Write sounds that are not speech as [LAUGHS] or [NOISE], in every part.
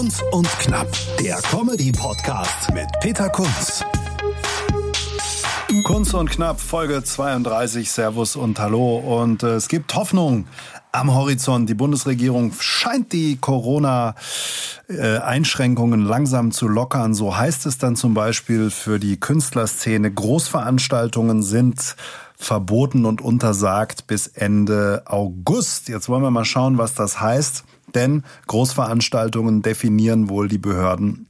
Kunz und Knapp, der Comedy-Podcast mit Peter Kunz. Kunz und Knapp, Folge 32. Servus und Hallo. Und äh, es gibt Hoffnung am Horizont. Die Bundesregierung scheint die Corona-Einschränkungen langsam zu lockern. So heißt es dann zum Beispiel für die Künstlerszene. Großveranstaltungen sind verboten und untersagt bis Ende August. Jetzt wollen wir mal schauen, was das heißt. Denn Großveranstaltungen definieren wohl die Behörden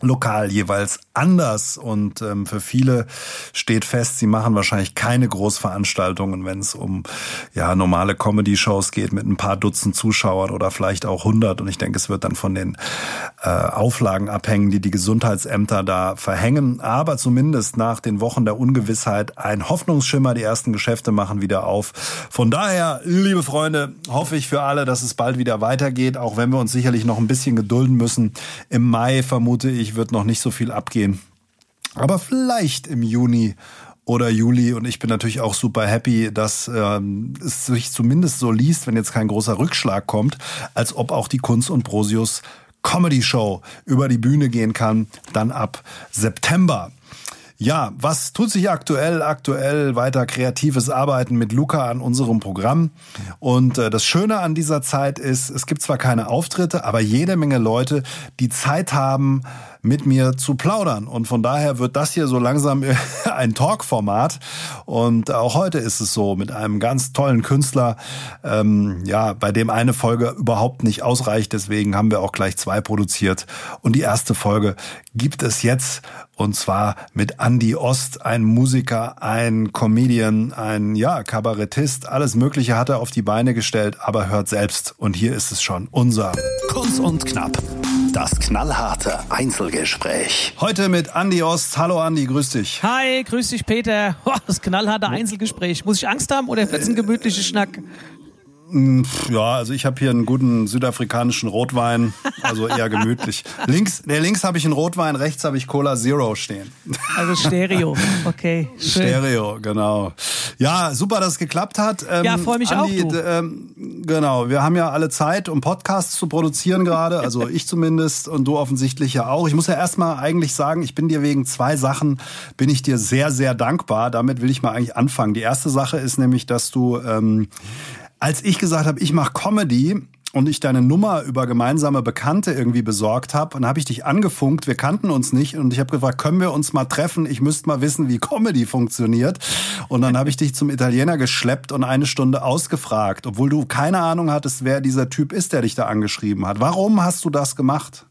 lokal jeweils anders und ähm, für viele steht fest, sie machen wahrscheinlich keine Großveranstaltungen, wenn es um ja normale Comedy-Shows geht mit ein paar Dutzend Zuschauern oder vielleicht auch hundert und ich denke, es wird dann von den äh, Auflagen abhängen, die die Gesundheitsämter da verhängen, aber zumindest nach den Wochen der Ungewissheit ein Hoffnungsschimmer, die ersten Geschäfte machen wieder auf. Von daher, liebe Freunde, hoffe ich für alle, dass es bald wieder weitergeht, auch wenn wir uns sicherlich noch ein bisschen gedulden müssen. Im Mai vermute ich, wird noch nicht so viel abgehen gehen. Aber vielleicht im Juni oder Juli und ich bin natürlich auch super happy, dass ähm, es sich zumindest so liest, wenn jetzt kein großer Rückschlag kommt, als ob auch die Kunst und Prosius Comedy Show über die Bühne gehen kann, dann ab September. Ja, was tut sich aktuell? Aktuell weiter kreatives Arbeiten mit Luca an unserem Programm. Und äh, das Schöne an dieser Zeit ist, es gibt zwar keine Auftritte, aber jede Menge Leute, die Zeit haben, mit mir zu plaudern. Und von daher wird das hier so langsam [LAUGHS] ein Talk-Format. Und auch heute ist es so mit einem ganz tollen Künstler, ähm, ja, bei dem eine Folge überhaupt nicht ausreicht. Deswegen haben wir auch gleich zwei produziert. Und die erste Folge gibt es jetzt. Und zwar mit Andy Ost, ein Musiker, ein Comedian, ein, ja, Kabarettist. Alles Mögliche hat er auf die Beine gestellt, aber hört selbst. Und hier ist es schon unser Kunst und Knapp. Das knallharte Einzelgespräch. Heute mit Andy Ost. Hallo Andy, grüß dich. Hi, grüß dich Peter. [LAUGHS] Oh, das knallharte Einzelgespräch. Muss ich Angst haben oder wird es ein gemütlicher Schnack? Hm, ja, also ich habe hier einen guten südafrikanischen Rotwein, also eher gemütlich. [LAUGHS] links, der links habe ich einen Rotwein, rechts habe ich Cola Zero stehen. [LAUGHS] Also Stereo, okay. Schön. Stereo, genau. Ja, super, dass es geklappt hat. Ähm, ja, freue mich Andi, auch. Du. Ähm, genau, wir haben ja alle Zeit, um Podcasts zu produzieren gerade, also [LAUGHS] ich zumindest und du offensichtlich ja auch. Ich muss ja erstmal eigentlich sagen, ich bin dir wegen zwei Sachen, bin ich dir sehr, sehr dankbar. Damit will ich mal eigentlich anfangen. Die erste Sache ist nämlich, dass du ähm, als ich gesagt habe, ich mache Comedy und ich deine Nummer über gemeinsame Bekannte irgendwie besorgt habe, und habe ich dich angefunkt, wir kannten uns nicht und ich habe gefragt, können wir uns mal treffen? Ich müsste mal wissen, wie [LAUGHS] Comedy funktioniert. Und dann habe ich dich zum Italiener geschleppt und eine Stunde ausgefragt, obwohl du keine Ahnung hattest, wer dieser Typ ist, der dich da angeschrieben hat. Warum hast du das gemacht?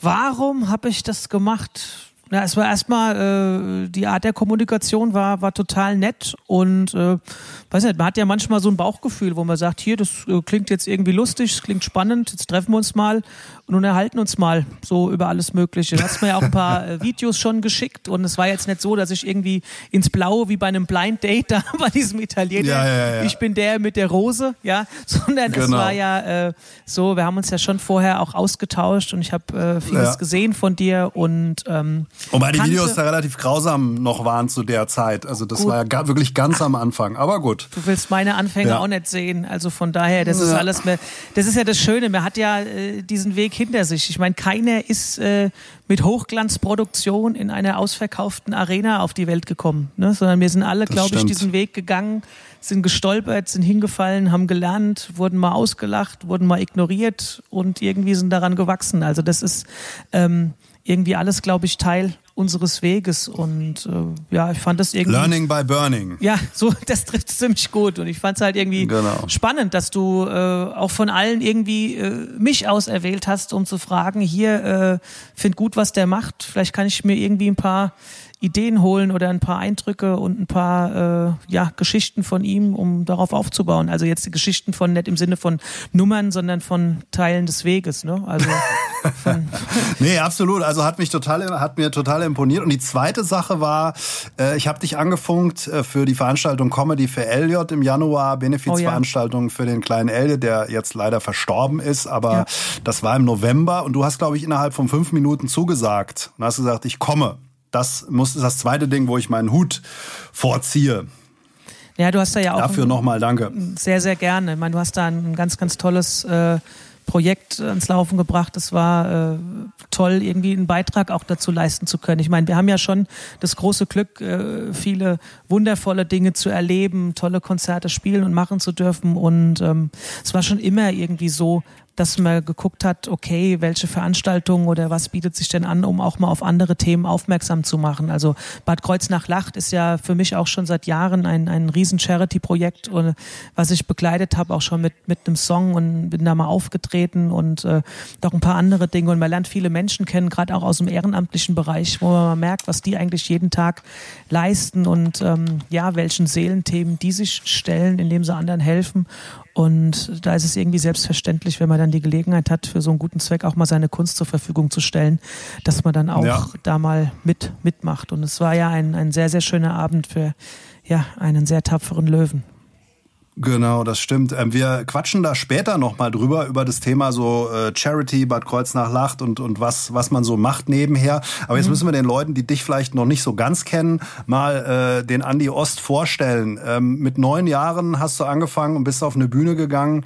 Warum habe ich das gemacht? Na, es war erstmal, äh, die Art der Kommunikation war, war total nett und äh, weiß nicht, man hat ja manchmal so ein Bauchgefühl, wo man sagt, hier, das äh, klingt jetzt irgendwie lustig, das klingt spannend, jetzt treffen wir uns mal und unterhalten uns mal so über alles Mögliche. Du hast mir ja auch ein paar äh, Videos schon geschickt und es war jetzt nicht so, dass ich irgendwie ins Blaue wie bei einem Blind Date da [LAUGHS] bei diesem Italiener, ja, ja, ja. ich bin der mit der Rose, ja, [LAUGHS] sondern genau. es war ja äh, so, wir haben uns ja schon vorher auch ausgetauscht und ich habe äh, vieles gesehen von dir und ähm, Wobei die Videos da relativ grausam noch waren zu der Zeit. Also das gut. war ja wirklich ganz am Anfang. Aber gut. Du willst meine Anfänge auch nicht sehen. Also von daher, das ist ja. alles mehr. Das ist ja das Schöne. Man hat ja äh, diesen Weg hinter sich. Ich meine, keiner ist äh, mit Hochglanzproduktion in einer ausverkauften Arena auf die Welt gekommen, ne? sondern wir sind alle, glaube ich, diesen Weg gegangen, sind gestolpert, sind hingefallen, haben gelernt, wurden mal ausgelacht, wurden mal ignoriert und irgendwie sind daran gewachsen. Also das ist ähm, irgendwie alles, glaube ich, Teil unseres Weges. Und äh, ja, ich fand das irgendwie. Learning by Burning. Ja, so, [LAUGHS] das trifft ziemlich gut. Und ich fand es halt irgendwie genau. spannend, dass du äh, auch von allen irgendwie äh, mich auserwählt hast, um zu fragen, hier, äh, find gut, was der macht. Vielleicht kann ich mir irgendwie ein paar Ideen holen oder ein paar Eindrücke und ein paar äh, ja, Geschichten von ihm, um darauf aufzubauen. Also jetzt die Geschichten von nicht im Sinne von Nummern, sondern von Teilen des Weges. Ne? Also [LAUGHS] nee, absolut. Also hat mich total, hat mir total imponiert. Und die zweite Sache war, äh, ich habe dich angefunkt äh, für die Veranstaltung Comedy für Elliot im Januar, Benefizveranstaltung oh, ja. für den kleinen Elliot, der jetzt leider verstorben ist, aber ja. das war im November und du hast, glaube ich, innerhalb von fünf Minuten zugesagt und hast gesagt, ich komme das muss ist das zweite Ding, wo ich meinen Hut vorziehe. Ja, du hast da ja auch dafür nochmal danke. Sehr, sehr gerne. Ich meine, du hast da ein ganz, ganz tolles äh, Projekt ans Laufen gebracht. Es war äh, toll, irgendwie einen Beitrag auch dazu leisten zu können. Ich meine, wir haben ja schon das große Glück, äh, viele wundervolle Dinge zu erleben, tolle Konzerte spielen und machen zu dürfen. Und ähm, es war schon immer irgendwie so, dass man geguckt hat, okay, welche Veranstaltungen oder was bietet sich denn an, um auch mal auf andere Themen aufmerksam zu machen. Also Bad Kreuznach-Lacht ist ja für mich auch schon seit Jahren ein, ein riesen Charity-Projekt, was ich begleitet habe, auch schon mit, mit einem Song und bin da mal aufgetreten und äh, noch ein paar andere Dinge. Und man lernt viele Menschen kennen, gerade auch aus dem ehrenamtlichen Bereich, wo man merkt, was die eigentlich jeden Tag leisten und ähm, ja, welchen Seelenthemen die sich stellen, indem sie anderen helfen. Und da ist es irgendwie selbstverständlich, wenn man dann die Gelegenheit hat, für so einen guten Zweck auch mal seine Kunst zur Verfügung zu stellen, dass man dann auch ja. da mal mit, mitmacht. Und es war ja ein, ein sehr, sehr schöner Abend für ja, einen sehr tapferen Löwen. Genau, das stimmt. Ähm, wir quatschen da später nochmal drüber, über das Thema so äh, Charity, Bad Kreuznach-Lacht und, und was, was man so macht nebenher. Aber jetzt mhm. müssen wir den Leuten, die dich vielleicht noch nicht so ganz kennen, mal äh, den Andi Ost vorstellen. Ähm, mit neun Jahren hast du angefangen und bist auf eine Bühne gegangen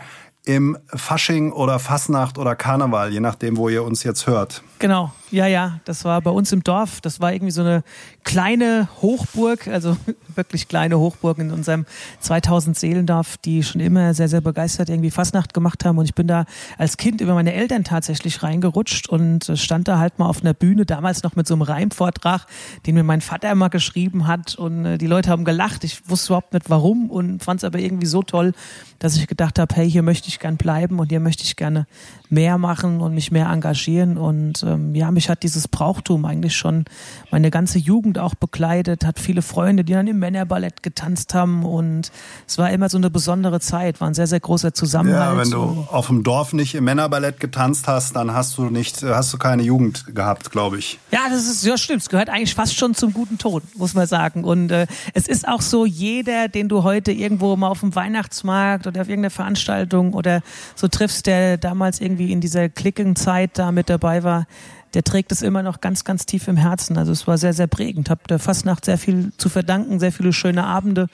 im Fasching oder Fasnacht oder Karneval, je nachdem, wo ihr uns jetzt hört. Genau, ja, ja, das war bei uns im Dorf. Das war irgendwie so eine kleine Hochburg, also [LAUGHS] wirklich kleine Hochburg in unserem 2000 Seelendorf, die schon immer sehr, sehr begeistert irgendwie Fastnacht gemacht haben. Und ich bin da als Kind über meine Eltern tatsächlich reingerutscht und stand da halt mal auf einer Bühne, damals noch mit so einem Reimvortrag, den mir mein Vater immer geschrieben hat. Und äh, die Leute haben gelacht. Ich wusste überhaupt nicht warum und fand es aber irgendwie so toll, dass ich gedacht habe, hey, hier möchte ich gern bleiben und hier möchte ich gerne mehr machen und mich mehr engagieren. Und ähm, ja, mich hat dieses Brauchtum eigentlich schon meine ganze Jugend auch begleitet, hat viele Freunde, die dann im Männerballett getanzt haben und es war immer so eine besondere Zeit, war ein sehr, sehr großer Zusammenhalt. Ja, wenn du auf dem Dorf nicht im Männerballett getanzt hast, dann hast du nicht, hast du keine Jugend gehabt, glaube ich. Ja, das ist, ja stimmt, es gehört eigentlich fast schon zum guten Ton, muss man sagen. Und äh, es ist auch so, jeder, den du heute irgendwo mal auf dem Weihnachtsmarkt oder auf irgendeiner Veranstaltung oder so triffst, der damals irgendwie in dieser Klickenzeit da mit dabei war, der trägt es immer noch ganz, ganz tief im Herzen. Also es war sehr, sehr prägend. Hab der Fastnacht sehr viel zu verdanken, sehr viele schöne Abende.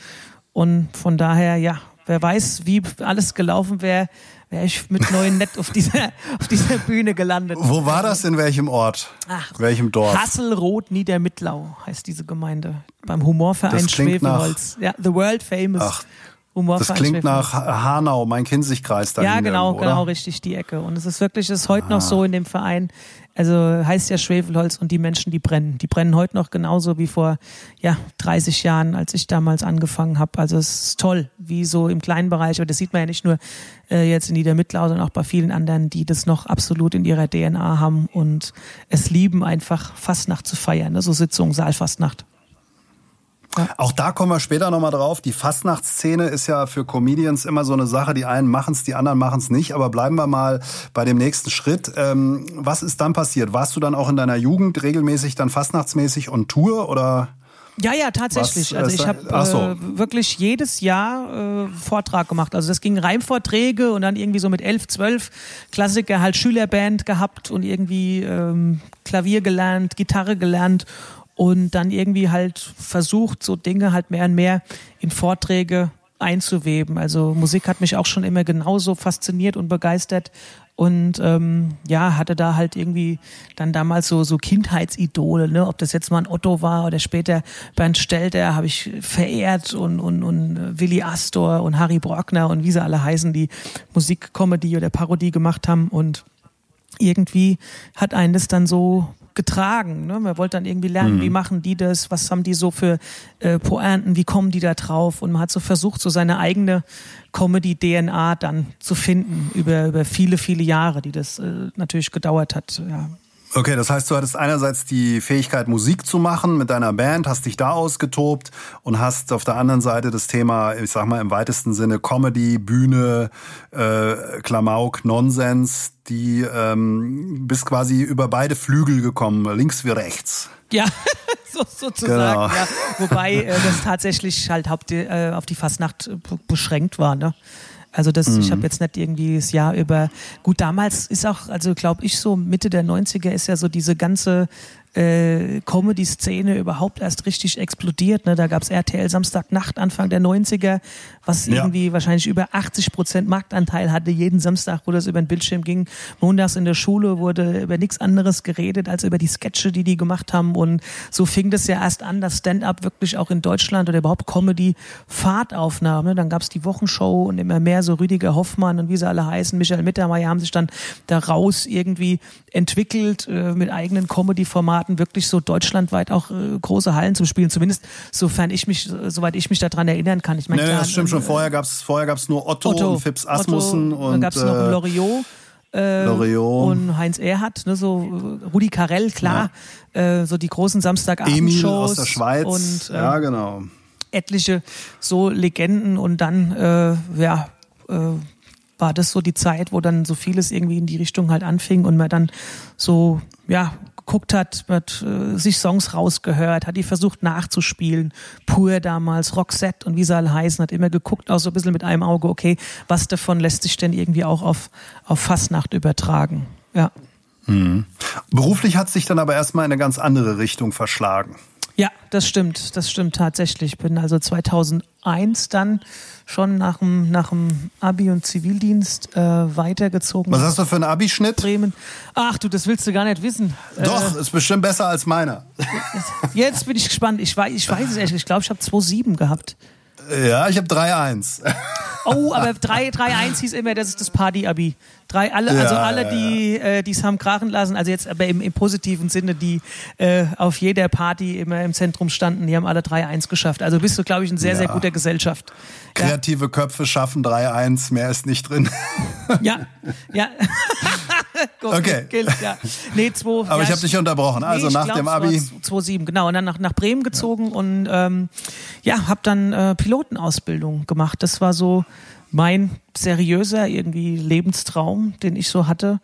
Und von daher, ja, wer weiß, wie alles gelaufen wäre, wäre ich mit neuen Nett auf dieser, [LAUGHS] auf dieser Bühne gelandet. Wo war das? In welchem Ort? Ach, welchem Dorf? Hasselroth Niedermittlau heißt diese Gemeinde. Beim Humorverein Schwefelholz. Ja, The World Famous. Ach. Das klingt nach Hanau, mein Kinzigkreis da. Ja, genau, irgendwo, genau, richtig, die Ecke. Und es ist wirklich, es ist heute ah. noch so in dem Verein. Also heißt ja Schwefelholz und die Menschen, die brennen. Die brennen heute noch genauso wie vor ja, 30 Jahren, als ich damals angefangen habe. Also es ist toll, wie so im kleinen Bereich, aber das sieht man ja nicht nur äh, jetzt in Niedermittlau, sondern auch bei vielen anderen, die das noch absolut in ihrer DNA haben und es lieben, einfach Fastnacht zu feiern. Ne? So Sitzung, Saalfastnacht. Auch da kommen wir später nochmal drauf. Die Fastnachtsszene ist ja für Comedians immer so eine Sache. Die einen machen es, die anderen machen es nicht. Aber bleiben wir mal bei dem nächsten Schritt. Ähm, was ist dann passiert? Warst du dann auch in deiner Jugend regelmäßig dann fastnachtsmäßig on Tour oder? Ja, ja, tatsächlich. Was, also ich habe so. äh, wirklich jedes Jahr äh, Vortrag gemacht. Also das ging Reimvorträge und dann irgendwie so mit elf, zwölf Klassiker halt Schülerband gehabt und irgendwie ähm, Klavier gelernt, Gitarre gelernt und dann irgendwie halt versucht, so Dinge halt mehr und mehr in Vorträge einzuweben. Also Musik hat mich auch schon immer genauso fasziniert und begeistert und ähm, ja hatte da halt irgendwie dann damals so so Kindheitsidole, ne, ob das jetzt mal ein Otto war oder später Bernd Stelter habe ich verehrt und und und äh, Willy Astor und Harry Brockner und wie sie alle heißen, die Musikkomödie oder Parodie gemacht haben und irgendwie hat einen das dann so getragen. Ne? Man wollte dann irgendwie lernen, mhm. wie machen die das, was haben die so für äh, Pointen, wie kommen die da drauf und man hat so versucht, so seine eigene Comedy-DNA dann zu finden über, über viele, viele Jahre, die das äh, natürlich gedauert hat. Ja. Okay, das heißt, du hattest einerseits die Fähigkeit, Musik zu machen mit deiner Band, hast dich da ausgetobt und hast auf der anderen Seite das Thema, ich sag mal im weitesten Sinne Comedy, Bühne, äh, Klamauk, Nonsens, die ähm, bist quasi über beide Flügel gekommen, links wie rechts. Ja, [LAUGHS] so, sozusagen. Genau. Ja. Wobei äh, das tatsächlich halt haupt, äh, auf die Fastnacht beschränkt war. Ne? Also das, mhm. ich habe jetzt nicht irgendwie das Jahr über. Gut, damals ist auch, also glaube ich, so Mitte der 90er ist ja so diese ganze äh, Comedy-Szene überhaupt erst richtig explodiert. Ne? Da gab's RTL Samstagnacht Anfang der 90er, was ja. irgendwie wahrscheinlich über 80 Prozent Marktanteil hatte, jeden Samstag, wo das über den Bildschirm ging. Montags in der Schule wurde über nichts anderes geredet als über die Sketche, die die gemacht haben. Und so fing das ja erst an, dass Stand-up wirklich auch in Deutschland oder überhaupt Comedy Fahrt aufnahm. Ne? Dann gab's die Wochenshow und immer mehr so Rüdiger Hoffmann und wie sie alle heißen, Michael Mittermeier haben sich dann daraus irgendwie entwickelt, äh, mit eigenen Comedy-Formaten wirklich so deutschlandweit auch äh, große Hallen zu spielen. Zumindest sofern ich mich, soweit ich mich daran erinnern kann. Ich meine, nee, das stimmt schon. Vorher gab's vorher gab's nur Otto, Otto und Fips Asmussen Otto, und dann gab's noch äh, Loriot. Äh, und Heinz Erhardt, ne, so Rudi Carell, klar, ja. äh, so die großen Samstagabendshows. Aus der Schweiz, und, äh, ja genau. Etliche so Legenden und dann, äh, ja, äh, war das so die Zeit, wo dann so vieles irgendwie in die Richtung halt anfing und man dann so, ja, geguckt hat, hat äh, sich Songs rausgehört, hat die versucht nachzuspielen. Pur damals, Roxette und wie sie alle heißen, hat immer geguckt, auch so ein bisschen mit einem Auge, okay, was davon lässt sich denn irgendwie auch auf, auf Fastnacht übertragen. Ja. Mhm. Beruflich hat sich dann aber erstmal in eine ganz andere Richtung verschlagen. Ja, das stimmt, das stimmt tatsächlich. Bin also 2001 dann schon nach dem, nach dem Abi und Zivildienst äh, weitergezogen. Was hast du für einen Abischnitt? Bremen. Ach du, das willst du gar nicht wissen. Doch, äh, ist bestimmt besser als meiner. [LAUGHS] Jetzt bin ich gespannt. Ich weiß, ich weiß es echt. Ich glaube, ich habe 2,7 gehabt. Ja, ich habe 3-1. Oh, aber 3-1 hieß immer, das ist das Party-Abi. Drei, alle, ja, also alle, die äh, es haben krachen lassen, also jetzt aber im, im positiven Sinne, die äh, auf jeder Party immer im Zentrum standen, die haben alle 3-1 geschafft. Also bist du, glaube ich, in sehr, ja. sehr guter Gesellschaft. Kreative Köpfe schaffen 3-1, mehr ist nicht drin. Ja, ja. [LAUGHS] okay. Gilt, ja. Nee, zwei, Aber ich habe dich unterbrochen. Also nee, nach glaub, dem Abi. 2-7, genau. Und dann nach, nach Bremen gezogen und ähm, ja, habe dann äh, Pilotenausbildung gemacht. Das war so mein seriöser irgendwie Lebenstraum, den ich so hatte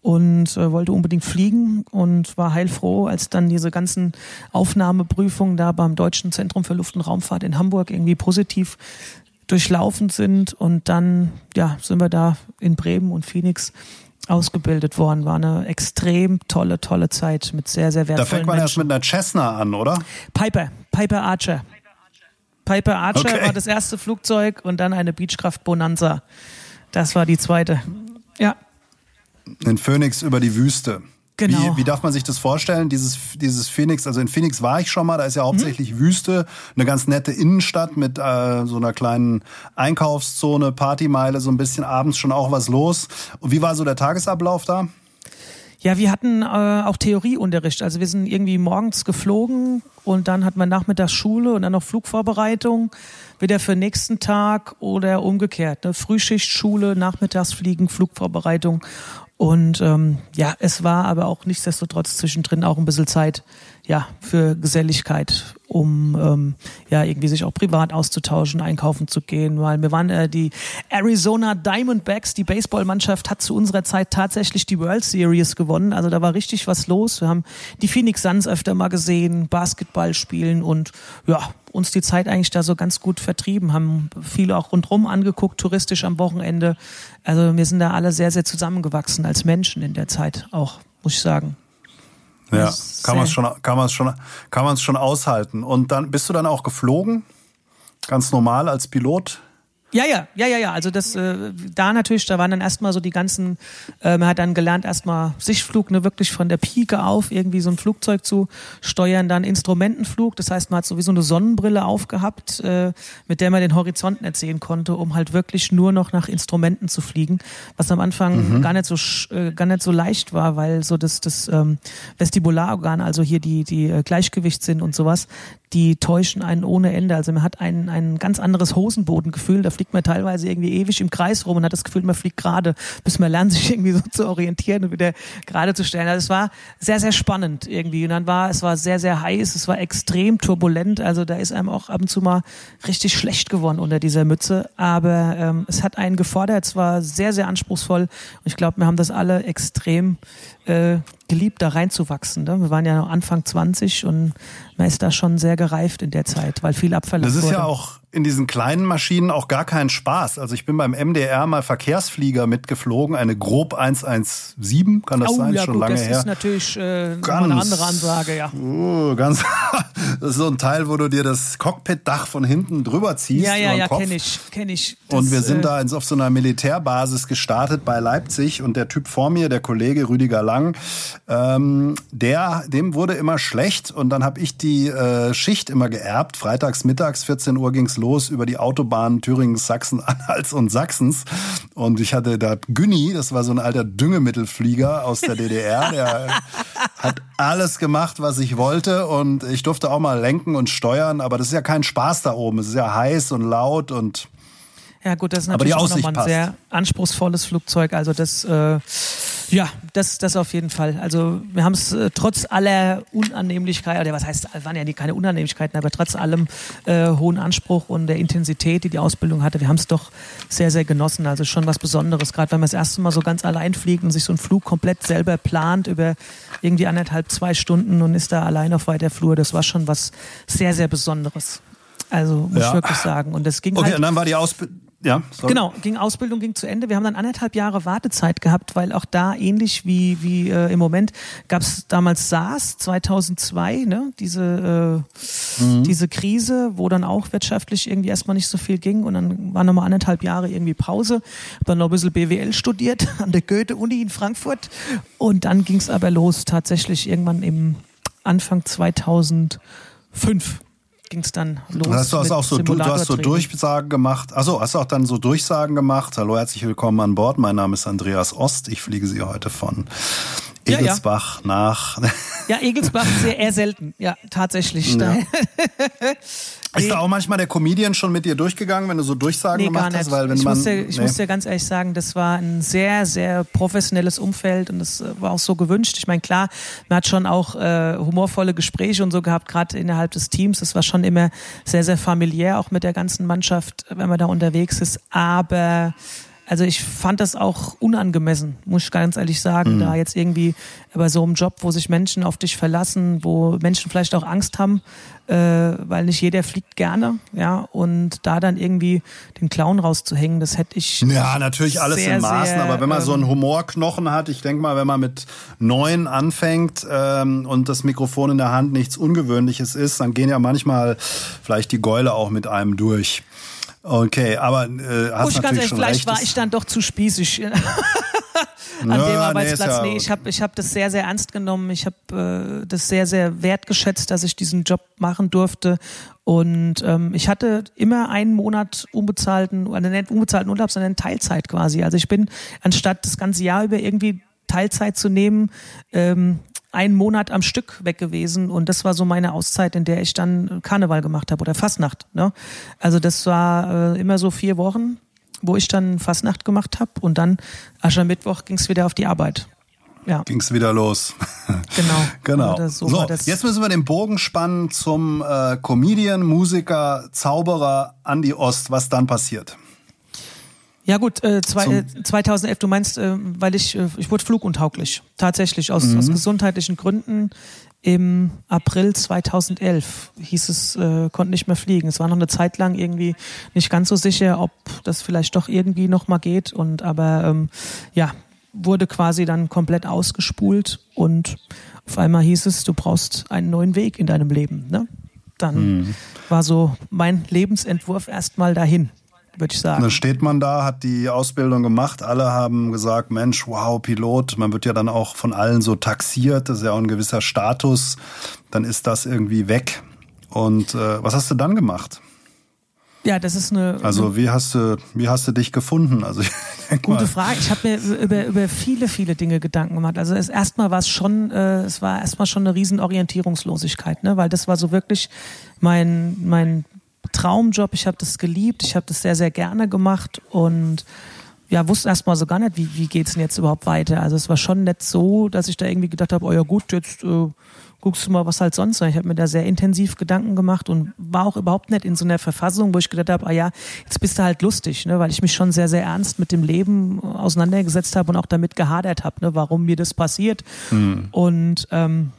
und äh, wollte unbedingt fliegen und war heilfroh, als dann diese ganzen Aufnahmeprüfungen da beim Deutschen Zentrum für Luft- und Raumfahrt in Hamburg irgendwie positiv durchlaufen sind und dann ja sind wir da in Bremen und Phoenix ausgebildet worden. War eine extrem tolle, tolle Zeit mit sehr, sehr wertvollen Da fängt man Menschen. erst mit einer Cessna an, oder? Piper, Piper Archer. Piper Archer okay. war das erste Flugzeug und dann eine Beechcraft Bonanza. Das war die zweite. Ja. In Phoenix über die Wüste. Genau. Wie, wie, darf man sich das vorstellen? Dieses, dieses Phoenix, also in Phoenix war ich schon mal, da ist ja hauptsächlich mhm. Wüste, eine ganz nette Innenstadt mit äh, so einer kleinen Einkaufszone, Partymeile, so ein bisschen abends schon auch was los. Und wie war so der Tagesablauf da? Ja, wir hatten äh, auch Theorieunterricht. Also wir sind irgendwie morgens geflogen und dann hat man nachmittags Schule und dann noch Flugvorbereitung, wieder für nächsten Tag oder umgekehrt. Ne? Frühschicht, Schule, nachmittags fliegen, Flugvorbereitung. Und ähm, ja, es war aber auch nichtsdestotrotz zwischendrin auch ein bisschen Zeit ja, für Geselligkeit, um ähm, ja irgendwie sich auch privat auszutauschen, einkaufen zu gehen, weil wir waren äh, die Arizona Diamondbacks, die Baseballmannschaft hat zu unserer Zeit tatsächlich die World Series gewonnen, also da war richtig was los. Wir haben die Phoenix Suns öfter mal gesehen, Basketball spielen und ja, uns die Zeit eigentlich da so ganz gut vertrieben, haben viele auch rundherum angeguckt, touristisch am Wochenende. Also wir sind da alle sehr, sehr zusammengewachsen als Menschen in der Zeit auch, muss ich sagen. Ja, kann man es schon, kann man es schon, kann man es schon aushalten. Und dann bist du dann auch geflogen, ganz normal als Pilot. Ja, ja, ja, ja, ja. Also das äh, da natürlich, da waren dann erstmal so die ganzen, äh, man hat dann gelernt, erstmal Sichtflug, ne, wirklich von der Pike auf, irgendwie so ein Flugzeug zu steuern, dann Instrumentenflug, das heißt, man hat sowieso eine Sonnenbrille aufgehabt, äh, mit der man den Horizont nicht sehen konnte, um halt wirklich nur noch nach Instrumenten zu fliegen, was am Anfang mhm. gar nicht so äh, gar nicht so leicht war, weil so das, das ähm, Vestibularorgan, also hier die, die äh, Gleichgewichtssinn und sowas, die täuschen einen ohne Ende. Also man hat ein, ein ganz anderes Hosenbodengefühl. Da fliegt man teilweise irgendwie ewig im Kreis rum und hat das Gefühl, man fliegt gerade, bis man lernt, [LAUGHS] sich irgendwie so zu orientieren und wieder gerade zu stellen. Also es war sehr, sehr spannend irgendwie. Und dann war, es war sehr, sehr heiß, es war extrem turbulent. Also da ist einem auch ab und zu mal richtig schlecht geworden unter dieser Mütze. Aber ähm, es hat einen gefordert. Es war sehr, sehr anspruchsvoll. Und ich glaube, wir haben das alle extrem äh, geliebt, da reinzuwachsen. Ne? Wir waren ja noch Anfang 20 und man ist da schon sehr gereift in der Zeit, weil viel abverlangt Das ist wurde. ja auch in diesen kleinen Maschinen auch gar kein Spaß. Also ich bin beim MDR mal Verkehrsflieger mitgeflogen, eine grob 117, kann das oh, sein? ja, Schon gut, lange das her. ist natürlich äh, Ganz- eine andere Ansage, ja. Oh, ganz, [LAUGHS] das ist so ein Teil, wo du dir das Cockpitdach von hinten drüber ziehst. Ja, ja, ja, kenne ich, kenne ich. Und Das, wir sind äh, da auf so einer Militärbasis gestartet bei Leipzig und der Typ vor mir, der Kollege Rüdiger Lang, ähm, der, dem wurde immer schlecht und dann habe ich die äh, Schicht immer geerbt. Freitags mittags, 14 Uhr ging's los über die Autobahnen Thüringens, Sachsen-Anhalts [LAUGHS] und Sachsens. Und ich hatte da Günni, das war so ein alter Düngemittelflieger aus der DDR, der [LAUGHS] hat alles gemacht, was ich wollte und ich durfte auch mal lenken und steuern, aber das ist ja kein Spaß da oben. Es ist ja heiß und laut und Ja, gut, das ist die natürlich auch nochmal ein passt. sehr anspruchsvolles Flugzeug. Also das, äh, ja, das, das auf jeden Fall. Also wir haben es äh, trotz aller Unannehmlichkeiten, oder was heißt, waren ja die, keine Unannehmlichkeiten, aber trotz allem äh, hohen Anspruch und der Intensität, die die Ausbildung hatte, wir haben es doch sehr, sehr genossen. Also schon was Besonderes, gerade wenn man das erste Mal so ganz allein fliegt und sich so einen Flug komplett selber plant über irgendwie anderthalb, zwei Stunden und ist da allein auf weiter Flur. Das war schon was sehr, sehr Besonderes. Also muss Ja. ich wirklich sagen. Und das ging Okay, halt und dann war die Ausbildung. Ja, sorry. Genau, ging Ausbildung ging zu Ende. Wir haben dann anderthalb Jahre Wartezeit gehabt, weil auch da ähnlich wie wie äh, im Moment gab es damals SARS 2002, ne, diese äh, diese Krise, wo dann auch wirtschaftlich irgendwie erstmal nicht so viel ging und dann waren nochmal anderthalb Jahre irgendwie Pause. Hab dann noch ein bisschen BWL studiert [LAUGHS] an der Goethe-Uni in Frankfurt und dann ging es aber los tatsächlich irgendwann im Anfang 2005 ging es dann los. Und hast du hast auch so, du, du hast so. Durchsagen gemacht. Also hast du auch dann so Durchsagen gemacht. Hallo, herzlich willkommen an Bord. Mein Name ist Andreas Ost. Ich fliege Sie heute von Ja, ja. Egelsbach nach. Ja, Egelsbach sehr eher selten. Ja, tatsächlich. Ja. [LAUGHS] Ist da auch manchmal der Comedian schon mit dir durchgegangen, wenn du so Durchsagen Nee, gar gemacht nicht. hast? Weil wenn ich man, muss, dir, ich nee. muss dir ganz ehrlich sagen, das war ein sehr, sehr professionelles Umfeld und das äh, war auch so gewünscht. Ich meine, klar, man hat schon auch äh, humorvolle Gespräche und so gehabt, gerade innerhalb des Teams. Das war schon immer sehr, sehr familiär, auch mit der ganzen Mannschaft, wenn man da unterwegs ist. Aber also ich fand das auch unangemessen, muss ich ganz ehrlich Mhm. sagen, da jetzt irgendwie bei so einem Job, wo sich Menschen auf dich verlassen, wo Menschen vielleicht auch Angst haben, äh, weil nicht jeder fliegt gerne, ja, und da dann irgendwie den Clown rauszuhängen, das hätte ich. Ja, natürlich alles sehr, in Maßen, sehr, aber wenn man so einen ähm, Humorknochen hat, ich denke mal, wenn man mit neun anfängt ähm, und das Mikrofon in der Hand nichts Ungewöhnliches ist, dann gehen ja manchmal vielleicht die Gäule auch mit einem durch. Okay, aber äh, Muss hast ich ganz ehrlich, vielleicht war ich dann doch zu spießig [LAUGHS] an Ja, dem nee, Arbeitsplatz. ist ja- Nee, ich habe ich hab das sehr, sehr ernst genommen. Ich habe äh, das sehr, sehr wertgeschätzt, dass ich diesen Job machen durfte. Und ähm, ich hatte immer einen Monat unbezahlten, oder nicht unbezahlten Urlaub, sondern Teilzeit quasi. Also ich bin, anstatt das ganze Jahr über irgendwie Teilzeit zu nehmen, ähm, einen Monat am Stück weg gewesen und das war so meine Auszeit, in der ich dann Karneval gemacht habe oder Fastnacht. Ne? Also das war äh, immer so vier Wochen, wo ich dann Fastnacht gemacht habe und dann Aschermittwoch ging es wieder auf die Arbeit. Ja, ging's wieder los. [LAUGHS] genau. Genau. Oder so so, das. jetzt müssen wir den Bogen spannen zum äh, Comedian, Musiker, Zauberer Andy Ost. Was dann passiert? Ja gut, äh, zwei, äh, 2011, du meinst, äh, weil ich, äh, ich wurde fluguntauglich, tatsächlich aus, aus Mhm. gesundheitlichen Gründen. Im April 2011 hieß es, äh, konnte nicht mehr fliegen. Es war noch eine Zeit lang irgendwie nicht ganz so sicher, ob das vielleicht doch irgendwie noch mal geht. Und aber ähm, ja, wurde quasi dann komplett ausgespult und auf einmal hieß es, du brauchst einen neuen Weg in deinem Leben. Ne? Dann Mhm. war so mein Lebensentwurf erstmal dahin, würde ich sagen. Dann steht man da, hat die Ausbildung gemacht. Alle haben gesagt, Mensch, wow, Pilot. Man wird ja dann auch von allen so taxiert. Das ist ja auch ein gewisser Status. Dann ist das irgendwie weg. Und äh, was hast du dann gemacht? Ja, das ist eine, Also wie hast du, wie hast du dich gefunden? Also [LAUGHS] Gute Frage. Ich habe mir über, über viele, viele Dinge Gedanken gemacht. Also es, erstmal war es schon, äh, es war erstmal schon eine riesen Orientierungslosigkeit, ne? weil das war so wirklich mein, mein Traumjob. Ich habe das geliebt, ich habe das sehr, sehr gerne gemacht und ja, wusste erstmal so gar nicht, wie, wie geht's denn jetzt überhaupt weiter. Also es war schon nicht so, dass ich da irgendwie gedacht habe, oh ja gut, jetzt äh, guckst du mal, was halt sonst. Ich habe mir da sehr intensiv Gedanken gemacht und war auch überhaupt nicht in so einer Verfassung, wo ich gedacht habe, ah ja, jetzt bist du halt lustig, ne? weil ich mich schon sehr, sehr ernst mit dem Leben auseinandergesetzt habe und auch damit gehadert habe, ne? warum mir das passiert. Mhm. Und ähm,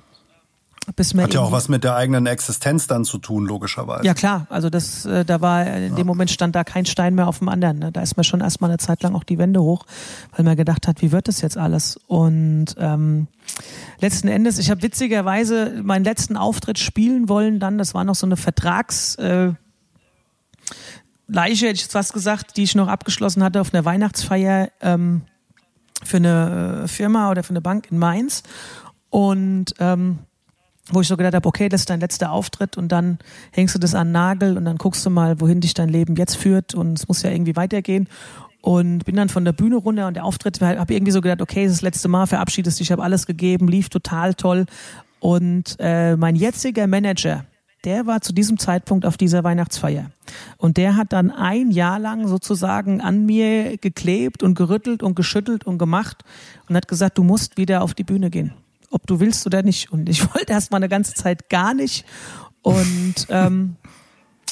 bis Hat ja auch was mit der eigenen Existenz dann zu tun, logischerweise. Ja klar, also das, äh, da war in ja. dem Moment stand da kein Stein mehr auf dem anderen. Ne? Da ist mir schon erstmal eine Zeit lang auch die Wände hoch, weil man gedacht hat, wie wird das jetzt alles? Und ähm, letzten Endes, ich habe witzigerweise meinen letzten Auftritt spielen wollen dann, das war noch so eine Vertrags äh, Leiche, hätte ich jetzt fast gesagt, die ich noch abgeschlossen hatte auf einer Weihnachtsfeier ähm, für eine äh, Firma oder für eine Bank in Mainz. Und ähm, wo ich so gedacht habe, okay, das ist dein letzter Auftritt und dann hängst du das an den Nagel und dann guckst du mal, wohin dich dein Leben jetzt führt und es muss ja irgendwie weitergehen. Und bin dann von der Bühne runter und der Auftritt, habe irgendwie so gedacht, okay, das, letzte Mal, verabschiedest dich, ich habe alles gegeben, lief total toll. Und äh, mein jetziger Manager, der war zu diesem Zeitpunkt auf dieser Weihnachtsfeier. Und der hat dann ein Jahr lang sozusagen an mir geklebt und gerüttelt und geschüttelt und gemacht und hat gesagt, du musst wieder auf die Bühne gehen ob du willst oder nicht. Und ich [LAUGHS] wollte erst mal eine ganze Zeit gar nicht. Und ähm,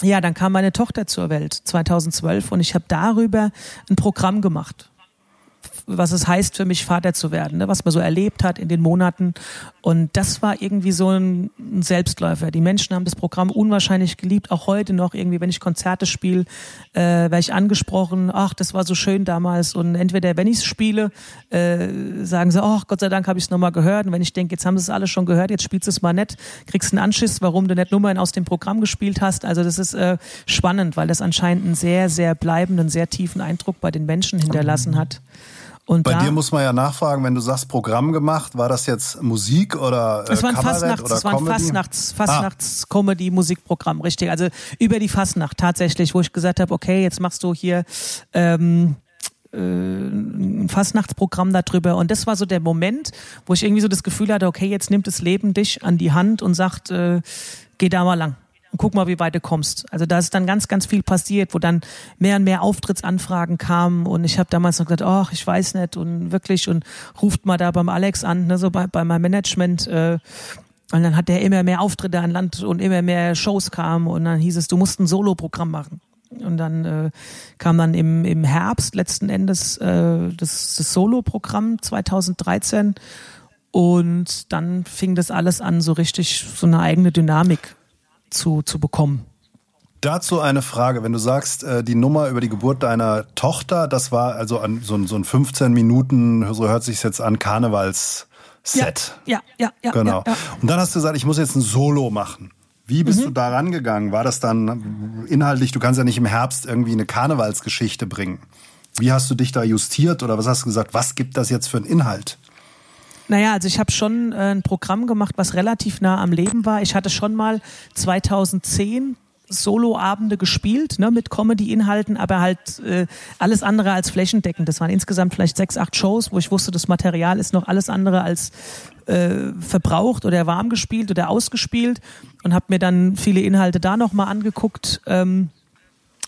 ja, dann kam meine Tochter zur Welt 2012 und ich habe darüber ein Programm gemacht was es heißt für mich, Vater zu werden, ne? was man so erlebt hat in den Monaten. Und das war irgendwie so ein, ein Selbstläufer. Die Menschen haben das Programm unwahrscheinlich geliebt, auch heute noch irgendwie, wenn ich Konzerte spiele, äh, werde ich angesprochen, ach, das war so schön damals. Und entweder, wenn ich es spiele, äh, sagen sie, ach, Gott sei Dank habe ich es nochmal gehört. Und wenn ich denke, jetzt haben sie es alle schon gehört, jetzt spielst du es mal nett, kriegst einen Anschiss, warum du nicht Nummern aus dem Programm gespielt hast. Also das ist äh, spannend, weil das anscheinend einen sehr, sehr bleibenden, sehr tiefen Eindruck bei den Menschen hinterlassen hat. Und Bei da, dir muss man ja nachfragen, wenn du sagst Programm gemacht, war das jetzt Musik oder äh, es war ein Fastnachts, oder es war ein Fastnachts, Fastnachts ah. Comedy Musikprogramm, richtig. Also über die Fastnacht tatsächlich, wo ich gesagt habe, okay, jetzt machst du hier ähm, äh, ein Fastnachtsprogramm darüber. Und das war so der Moment, wo ich irgendwie so das Gefühl hatte, okay, jetzt nimmt das Leben dich an die Hand und sagt, äh, geh da mal lang und guck mal, wie weit du kommst. Also da ist dann ganz, ganz viel passiert, wo dann mehr und mehr Auftrittsanfragen kamen und ich habe damals noch gesagt, ach, ich weiß nicht und wirklich und ruft mal da beim Alex an, ne, so bei, bei meinem Management. Äh, und dann hat der immer mehr Auftritte an Land und immer mehr Shows kamen und dann hieß es, du musst ein Solo-Programm machen. Und dann äh, kam dann im, im Herbst letzten Endes äh, das, das Solo-Programm 2013 und dann fing das alles an, so richtig so eine eigene Dynamik zu, zu bekommen. Dazu eine Frage, wenn du sagst, äh, die Nummer über die Geburt deiner Tochter, das war also an so, so ein 15 Minuten, so hört sich jetzt an, Karnevals Set. Ja, ja, ja. Genau. Ja, ja. Und dann hast du gesagt, ich muss jetzt ein Solo machen. Wie bist mhm. du da rangegangen? War das dann inhaltlich, du kannst ja nicht im Herbst irgendwie eine Karnevalsgeschichte bringen. Wie hast du dich da justiert oder was hast du gesagt, was gibt das jetzt für einen Inhalt? Naja, also ich habe schon äh, ein Programm gemacht, was relativ nah am Leben war. Ich hatte schon mal 2010 Soloabende gespielt, ne, mit Comedy-Inhalten, aber halt äh, alles andere als flächendeckend. Das waren insgesamt vielleicht sechs, acht Shows, wo ich wusste, das Material ist noch alles andere als äh, verbraucht oder warm gespielt oder ausgespielt und habe mir dann viele Inhalte da nochmal angeguckt. Ähm,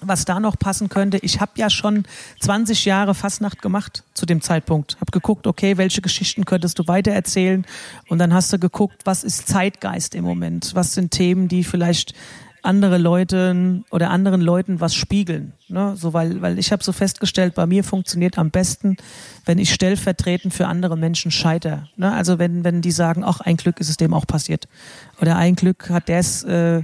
was da noch passen könnte. Ich habe ja schon 20 Jahre Fastnacht gemacht zu dem Zeitpunkt. Habe geguckt, okay, welche Geschichten könntest du weitererzählen? Und dann hast du geguckt, was ist Zeitgeist im Moment? Was sind Themen, die vielleicht andere Leute oder anderen Leuten was spiegeln. Ne? So, weil, weil ich habe so festgestellt, bei mir funktioniert am besten, wenn ich stellvertretend für andere Menschen scheiter. Ne? Also wenn, wenn die sagen, ach, ein Glück ist es dem auch passiert. Oder ein Glück hat der es äh,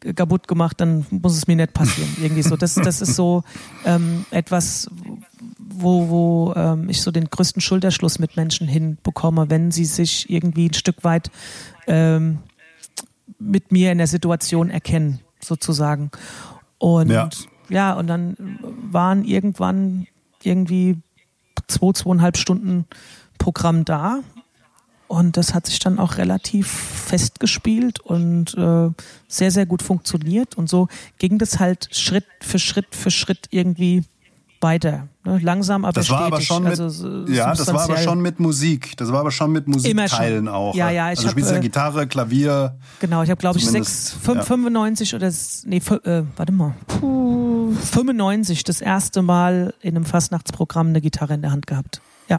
kaputt gemacht, dann muss es mir nicht passieren. Irgendwie so. Das, das ist so ähm, etwas, wo, wo ähm, ich so den größten Schulterschluss mit Menschen hinbekomme, wenn sie sich irgendwie ein Stück weit ähm, mit mir in der Situation erkennen, sozusagen. Und ja. ja, und dann waren irgendwann irgendwie zwei, zweieinhalb Stunden Programm da und das hat sich dann auch relativ festgespielt und äh, sehr, sehr gut funktioniert. Und so ging das halt Schritt für Schritt für Schritt irgendwie weiter. Ne? Langsam, aber das war aber schon mit, also, Ja, das war aber schon mit Musik. Das war aber schon mit Musikteilen auch. Ja, ja. Ich also hab, spielst ja äh, Gitarre, Klavier. Genau, ich habe glaube ich 6, 5, ja. 95 oder nee, äh, warte mal, puh, 95 das erste Mal in einem Fastnachtsprogramm eine Gitarre in der Hand gehabt. Ja.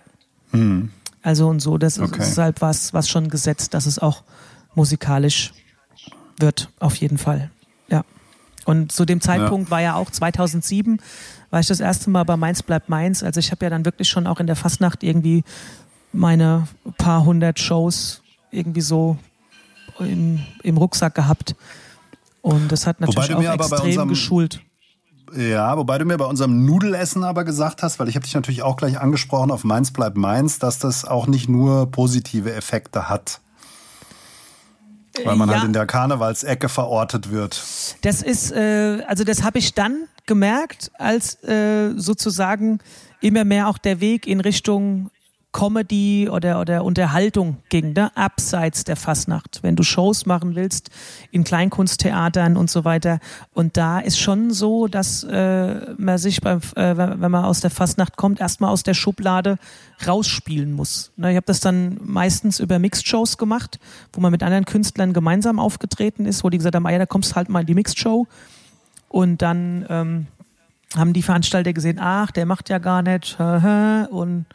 Hm. Also und so, das okay. ist halt was, was schon gesetzt, dass es auch musikalisch wird, auf jeden Fall. Ja. Und zu dem Zeitpunkt ja. war ja auch 2007, war ich das erste Mal bei Mainz bleibt Mainz. Also ich habe ja dann wirklich schon auch in der Fastnacht irgendwie meine paar hundert Shows irgendwie so im, im Rucksack gehabt. Und das hat natürlich auch extrem geschult. Ja, wobei du mir bei unserem Nudelessen aber gesagt hast, weil ich habe dich natürlich auch gleich angesprochen auf Mainz bleibt Mainz, dass das auch nicht nur positive Effekte hat. Weil man ja. halt in der Karnevalsecke verortet wird. Das ist, äh, also das habe ich dann gemerkt, als äh, sozusagen immer mehr auch der Weg in Richtung Comedy oder, oder Unterhaltung ging, ne? abseits der Fasnacht. Wenn du Shows machen willst in Kleinkunsttheatern und so weiter. Und da ist schon so, dass äh, man sich, beim, äh, wenn man aus der Fasnacht kommt, erstmal aus der Schublade rausspielen muss. Ne? Ich habe das dann meistens über Mixed-Shows gemacht, wo man mit anderen Künstlern gemeinsam aufgetreten ist, wo die gesagt haben, ah ja, da kommst du halt mal in die Mixed-Show. Und dann ähm, haben die Veranstalter gesehen, ach, der macht ja gar nicht. [LAUGHS] Und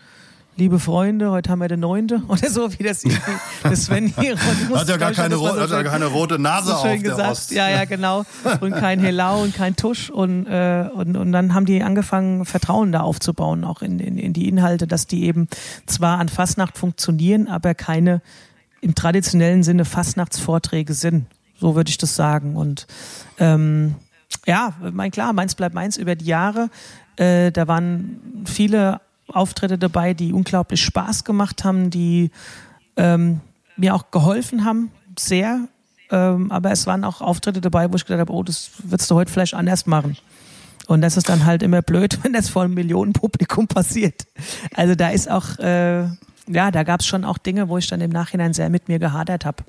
liebe Freunde, heute haben wir den neunte [LAUGHS] oder so, wie das, [LAUGHS] das Sven hier. Hat ja gar keine, so hat ja keine rote Nase so schön auf gesagt. Ost. Ja, ja, genau. Und kein Helau und kein Tusch. Und, äh, und, und dann haben die angefangen, Vertrauen da aufzubauen, auch in, in, in die Inhalte, dass die eben zwar an Fastnacht funktionieren, aber keine im traditionellen Sinne Fastnachtsvorträge sind. So würde ich das sagen. Und ähm, ja, mein klar, meins bleibt meins über die Jahre. Äh, da waren viele Auftritte dabei, die unglaublich Spaß gemacht haben, die ähm, mir auch geholfen haben, sehr. Ähm, aber es waren auch Auftritte dabei, wo ich gedacht habe, oh, das würdest du heute vielleicht anders machen. Und das ist dann halt immer blöd, [LAUGHS] wenn das vor einem Millionenpublikum passiert. Also da ist auch, äh, ja, da gab es schon auch Dinge, wo ich dann im Nachhinein sehr mit mir gehadert habe.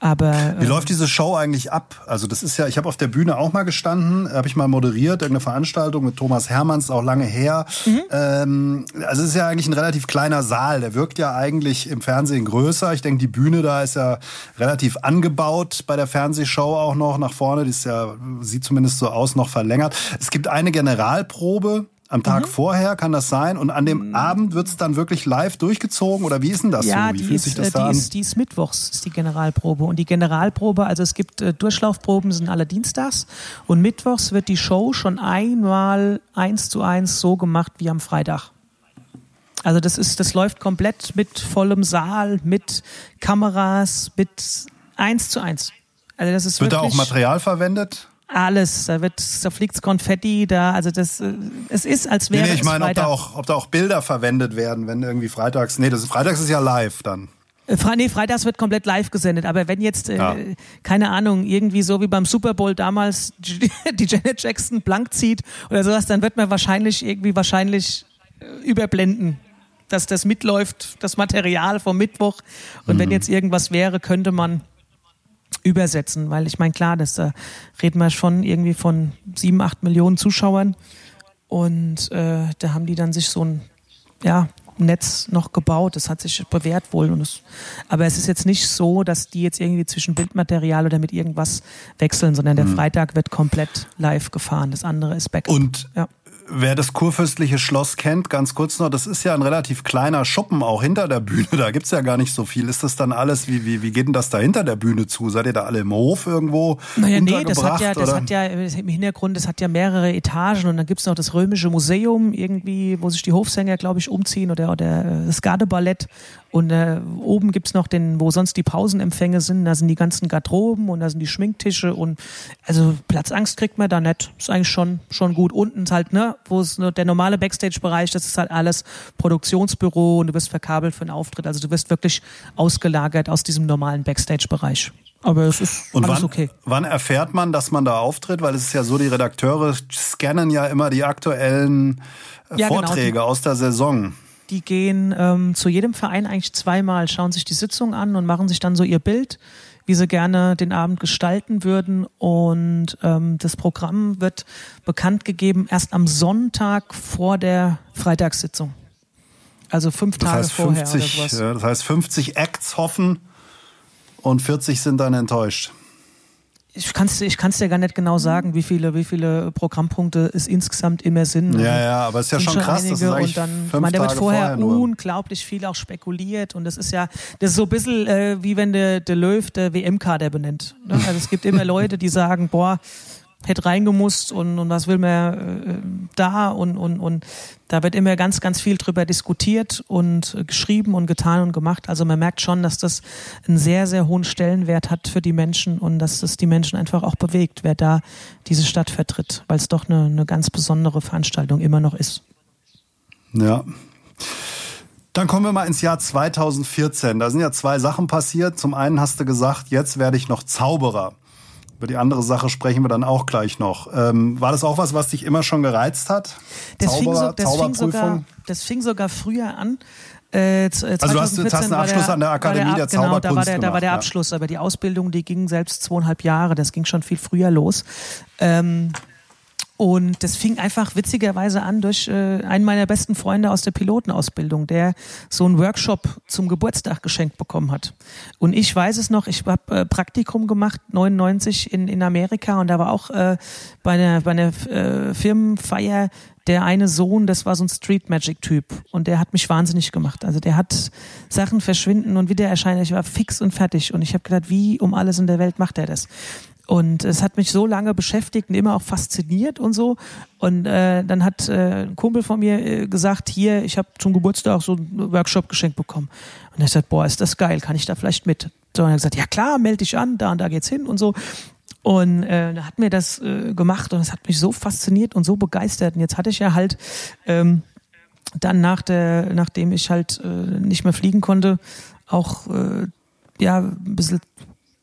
Aber wie äh, läuft diese Show eigentlich ab? Also das ist ja, ich habe auf der Bühne auch mal gestanden, habe ich mal moderiert, irgendeine Veranstaltung mit Thomas Hermanns, auch lange her. Mhm. Ähm, also es ist ja eigentlich ein relativ kleiner Saal. Der wirkt ja eigentlich im Fernsehen größer. Ich denke, die Bühne da ist ja relativ angebaut bei der Fernsehshow auch noch nach vorne. Die ist ja sieht zumindest so aus, noch verlängert. Es gibt eine Generalprobe am Tag mhm. vorher kann das sein und an dem mhm. Abend wird es dann wirklich live durchgezogen oder wie ist denn das ja, so? Wie fühlt ist, sich das äh, da die an? Ist, die ist mittwochs, ist die Generalprobe. Und die Generalprobe, also es gibt äh, Durchlaufproben, sind alle dienstags und mittwochs wird die Show schon einmal eins zu eins so gemacht wie am Freitag. Also das ist, das läuft komplett mit vollem Saal, mit Kameras, mit eins zu eins. Also das ist wird da auch Material verwendet? Alles, da wird, da fliegt Konfetti, da, also das, äh, es ist, als wäre nee, nee, ich meine, ob da auch, ob da auch Bilder verwendet werden, wenn irgendwie freitags, nee, das ist, freitags ist ja live dann. Äh, Fre nee, freitags wird komplett live gesendet, aber wenn jetzt, äh, ja. keine Ahnung, irgendwie so wie beim Super Bowl damals [LAUGHS] die Janet Jackson blank zieht oder sowas, dann wird man wahrscheinlich irgendwie wahrscheinlich äh, überblenden, dass das mitläuft, das Material vom Mittwoch. Und mhm. wenn jetzt irgendwas wäre, könnte man übersetzen, weil ich meine, klar, das da reden wir schon irgendwie von sieben, acht Millionen Zuschauern und äh, da haben die dann sich so ein ja, Netz noch gebaut. Das hat sich bewährt wohl. Und es, aber es ist jetzt nicht so, dass die jetzt irgendwie zwischen Bildmaterial oder mit irgendwas wechseln, sondern der mhm. Freitag wird komplett live gefahren. Das andere ist Backup. Und ja. Wer das kurfürstliche Schloss kennt, ganz kurz noch, das ist ja ein relativ kleiner Schuppen auch hinter der Bühne. Da gibt's ja gar nicht so viel. Ist das dann alles, wie, wie, wie geht denn das da hinter der Bühne zu? Seid ihr da alle im Hof irgendwo? Naja, nee, das hat ja, das hat ja im Hintergrund, das hat ja mehrere Etagen und dann gibt's noch das Römische Museum irgendwie, wo sich die Hofsänger, glaube ich, umziehen oder, oder das Gardeballett und äh, oben gibt's noch den, wo sonst die Pausenempfänge sind, da sind die ganzen Garderoben und da sind die Schminktische und also Platzangst kriegt man da nicht. Ist eigentlich schon, schon gut. Unten ist halt, ne, wo es der normale Backstage-Bereich, das ist halt alles Produktionsbüro und du wirst verkabelt für einen Auftritt. Also du wirst wirklich ausgelagert aus diesem normalen Backstage-Bereich. Aber es ist und alles wann, okay. Wann erfährt man, dass man da auftritt? Weil es ist ja so, die Redakteure scannen ja immer die aktuellen äh, ja, genau, Vorträge genau, aus der Saison die gehen ähm, zu jedem Verein eigentlich zweimal, schauen sich die Sitzung an und machen sich dann so ihr Bild, wie sie gerne den Abend gestalten würden. Und ähm, das Programm wird bekannt gegeben erst am Sonntag vor der Freitagssitzung. Also fünf das Tage heißt 50, vorher oder sowas. das heißt 50 Acts hoffen und 40 sind dann enttäuscht. Ich kann es ich kann's dir gar nicht genau sagen, wie viele, wie viele Programmpunkte es insgesamt immer sind. Ja, also, ja, aber es ist ja schon, schon krass. Einige, das ist und dann, fünf man, da wird vorher, unglaublich viel auch spekuliert und das ist ja, das ist so ein bisschen äh, wie wenn der, der Löw der WM-Kader benennt. Ne? Also es gibt immer [LAUGHS] Leute, die sagen, boah, hätte reingemusst und, und was will man äh, da und, und, und da wird immer ganz, ganz viel drüber diskutiert und geschrieben und getan und gemacht. Also man merkt schon, dass das einen sehr, sehr hohen Stellenwert hat für die Menschen und dass das die Menschen einfach auch bewegt, wer da diese Stadt vertritt, weil es doch eine, eine ganz besondere Veranstaltung immer noch ist. Ja. Dann kommen wir mal ins Jahr 2014. Da sind ja zwei Sachen passiert. Zum einen hast du gesagt, jetzt werde ich noch Zauberer. Über die andere Sache sprechen wir dann auch gleich noch. Ähm, war das auch was, was dich immer schon gereizt hat? Das, Zauber, fing, so, das, fing, sogar, das fing sogar früher an. Äh, 2014 also du hast, jetzt hast einen Abschluss der, an der Akademie der, der Zauberkunst Genau, da war der, gemacht, da war der Abschluss, ja. aber die Ausbildung, die ging selbst zweieinhalb Jahre, das ging schon viel früher los. Ähm, und das fing einfach witzigerweise an durch äh, einen meiner besten Freunde aus der Pilotenausbildung, der so einen Workshop zum Geburtstag geschenkt bekommen hat. Und ich weiß es noch, ich habe äh, Praktikum gemacht, 99 in, in Amerika und da war auch äh, bei einer, bei einer äh, Firmenfeier der eine Sohn, das war so ein Street Magic Typ und der hat mich wahnsinnig gemacht. Also der hat Sachen verschwinden und wieder erscheinen. Ich war fix und fertig und ich habe gedacht, wie um alles in der Welt macht er das? Und es hat mich so lange beschäftigt und immer auch fasziniert und so. Und äh, dann hat äh, ein Kumpel von mir äh, gesagt, hier, ich habe zum Geburtstag so einen Workshop geschenkt bekommen. Und er hat gesagt, boah, ist das geil, kann ich da vielleicht mit? So, und er hat gesagt, ja klar, melde dich an, da und da geht's hin und so. Und äh, da hat mir das äh, gemacht und es hat mich so fasziniert und so begeistert. Und jetzt hatte ich ja halt ähm, dann nach der, nachdem ich halt äh, nicht mehr fliegen konnte, auch äh, ja ein bisschen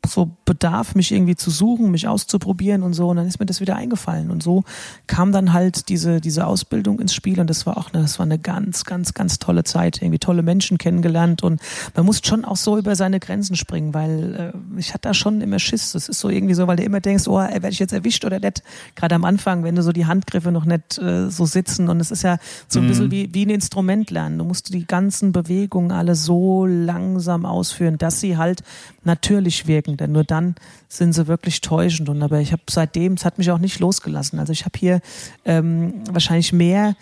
so Bedarf, mich irgendwie zu suchen, mich auszuprobieren und so. Und dann ist mir das wieder eingefallen. Und so kam dann halt diese, diese Ausbildung ins Spiel. Und das war auch eine, das war eine ganz, ganz, ganz tolle Zeit. Irgendwie tolle Menschen kennengelernt. Und man muss schon auch so über seine Grenzen springen, weil äh, ich hatte da schon immer Schiss. Das ist so irgendwie so, weil du immer denkst, oh, werde ich jetzt erwischt oder nicht? Gerade am Anfang, wenn du so die Handgriffe noch nicht äh, so sitzen. Und es ist ja so ein mhm. bisschen wie, wie ein Instrument lernen. Du musst die ganzen Bewegungen alle so langsam ausführen, dass sie halt natürlich wirken, denn nur dann sind sie wirklich täuschend. Und aber ich habe seitdem, es hat mich auch nicht losgelassen. Also ich habe hier ähm, wahrscheinlich mehr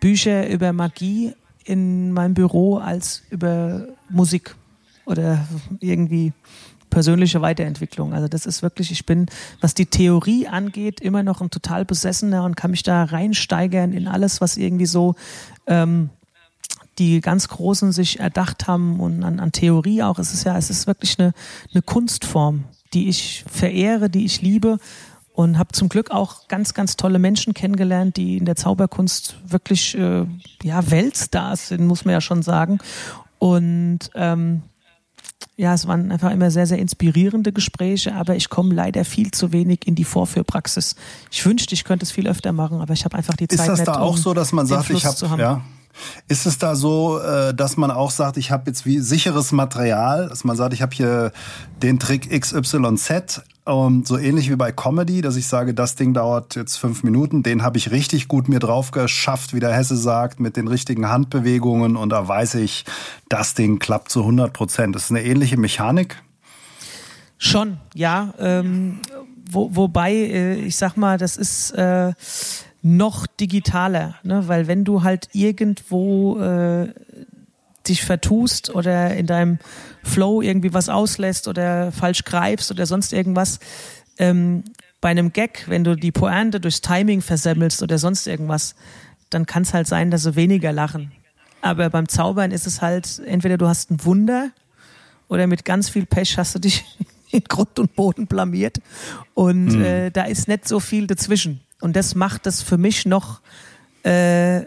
Bücher über Magie in meinem Büro als über Musik oder irgendwie persönliche Weiterentwicklung. Also das ist wirklich, ich bin, was die Theorie angeht, immer noch ein total Besessener und kann mich da reinsteigern in alles, was irgendwie so ähm, die ganz Großen sich erdacht haben und an, an Theorie auch. Es ist ja, es ist wirklich eine, eine Kunstform, die ich verehre, die ich liebe und habe zum Glück auch ganz, ganz tolle Menschen kennengelernt, die in der Zauberkunst wirklich äh, ja, Weltstars sind, muss man ja schon sagen. Und ähm, ja, es waren einfach immer sehr, sehr inspirierende Gespräche, aber ich komme leider viel zu wenig in die Vorführpraxis. Ich wünschte, ich könnte es viel öfter machen, aber ich habe einfach die Zeit. Ist das da auch so, dass man sagt, ich habe ja, ist es da so, äh, dass man auch sagt, ich habe jetzt wie sicheres Material, dass man sagt, ich habe hier den Trick XYZ, ähm, so ähnlich wie bei Comedy, dass ich sage, das Ding dauert jetzt fünf Minuten, den habe ich richtig gut mir drauf geschafft, wie der Hesse sagt, mit den richtigen Handbewegungen und da weiß ich, das Ding klappt zu 100 Prozent. Das ist eine ähnliche Mechanik? Schon, ja. Ähm, wo, wobei, äh, ich sag mal, das ist... Äh, noch digitaler, ne? weil wenn du halt irgendwo äh, dich vertust oder in deinem Flow irgendwie was auslässt oder falsch greifst oder sonst irgendwas, ähm, bei einem Gag, wenn du die Pointe durchs Timing versemmelst oder sonst irgendwas, dann kann es halt sein, dass sie weniger lachen. Aber beim Zaubern ist es halt, entweder du hast ein Wunder oder mit ganz viel Pech hast du dich [LAUGHS] in Grund und Boden blamiert und mhm. äh, da ist nicht so viel dazwischen. Und das macht es für mich noch, äh,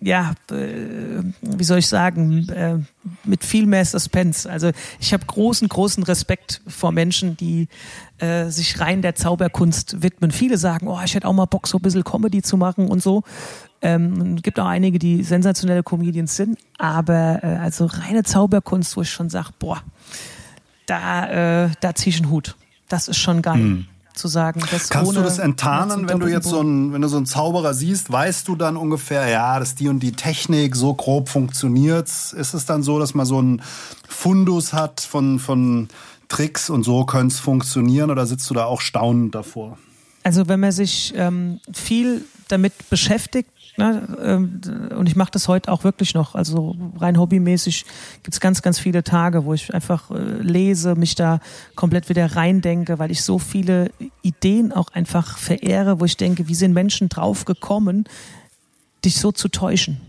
ja, äh, wie soll ich sagen, äh, mit viel mehr Suspense. Also ich habe großen, großen Respekt vor Menschen, die äh, sich rein der Zauberkunst widmen. Viele sagen, oh, ich hätte auch mal Bock, so ein bisschen Comedy zu machen und so. Ähm, es gibt auch einige, die sensationelle Comedians sind, aber äh, also reine Zauberkunst, wo ich schon sage, boah, da, äh, da ziehe ich einen Hut. Das ist schon geil. Mhm zu sagen. Dass Kannst du das enttarnen, wenn du jetzt so einen, wenn du so einen Zauberer siehst, weißt du dann ungefähr, ja, dass die und die Technik so grob funktioniert? Ist es dann so, dass man so einen Fundus hat von, von Tricks und so können es funktionieren oder sitzt du da auch staunend davor? Also wenn man sich ähm, viel damit beschäftigt, Ne? Ähm, und ich mache das heute auch wirklich noch. Also rein hobbymäßig gibt es ganz, ganz viele Tage, wo ich einfach äh, lese, mich da komplett wieder reindenke, weil ich so viele Ideen auch einfach verehre, wo ich denke, wie sind Menschen drauf gekommen, dich so zu täuschen?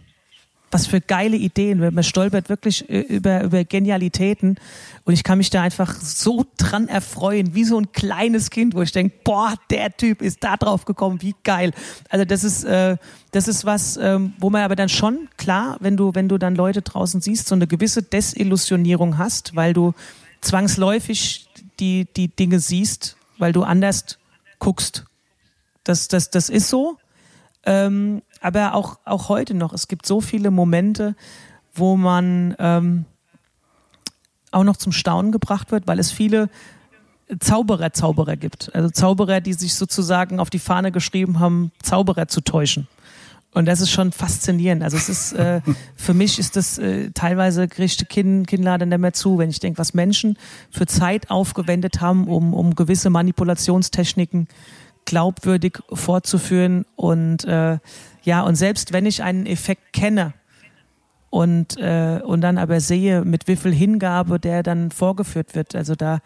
Was für geile Ideen. Man stolpert wirklich äh, über, über Genialitäten. Und ich kann mich da einfach so dran erfreuen, wie so ein kleines Kind, wo ich denke, boah, der Typ ist da drauf gekommen, wie geil. Also das ist, äh, das ist was, ähm, wo man aber dann schon, klar, wenn du, wenn du dann Leute draußen siehst, so eine gewisse Desillusionierung hast, weil du zwangsläufig die, die Dinge siehst, weil du anders guckst. Das, das, das ist so. Ähm, aber auch, auch heute noch, es gibt so viele Momente, wo man ähm, auch noch zum Staunen gebracht wird, weil es viele Zauberer, Zauberer gibt. Also Zauberer, die sich sozusagen auf die Fahne geschrieben haben, Zauberer zu täuschen. Und das ist schon faszinierend. Also es ist äh, [LAUGHS] für mich ist das äh, teilweise kriegt Kinn, Kinnlade nicht mehr zu, wenn ich denke, was Menschen für Zeit aufgewendet haben, um, um gewisse Manipulationstechniken glaubwürdig fortzuführen und äh, ja, und selbst wenn ich einen Effekt kenne und, äh, und dann aber sehe, mit wie viel Hingabe der dann vorgeführt wird, also da,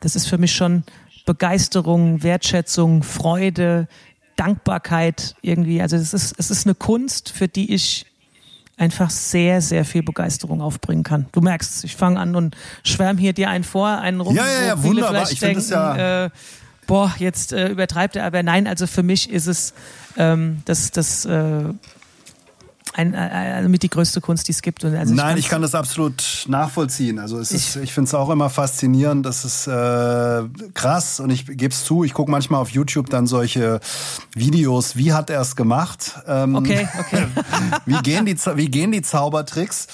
das ist für mich schon Begeisterung, Wertschätzung, Freude, Dankbarkeit irgendwie. Also es ist, es ist eine Kunst, für die ich einfach sehr, sehr viel Begeisterung aufbringen kann. Du merkst, ich fange an und schwärme hier dir einen vor, einen rum. Ja, ja, ja, wunderbar. Ich finde es ja. Äh, boah, jetzt äh, übertreibt er, aber nein, also für mich ist es ähm, das, das äh, ein, also mit die größte Kunst, die es gibt. Also Nein, ich kann das absolut nachvollziehen. Also es ist, ich, ich finde es auch immer faszinierend. Das ist äh, krass und ich gebe es zu. Ich gucke manchmal auf YouTube dann solche Videos. Wie hat er es gemacht? Ähm, okay, okay. [LAUGHS] wie gehen die wie gehen die Zaubertricks?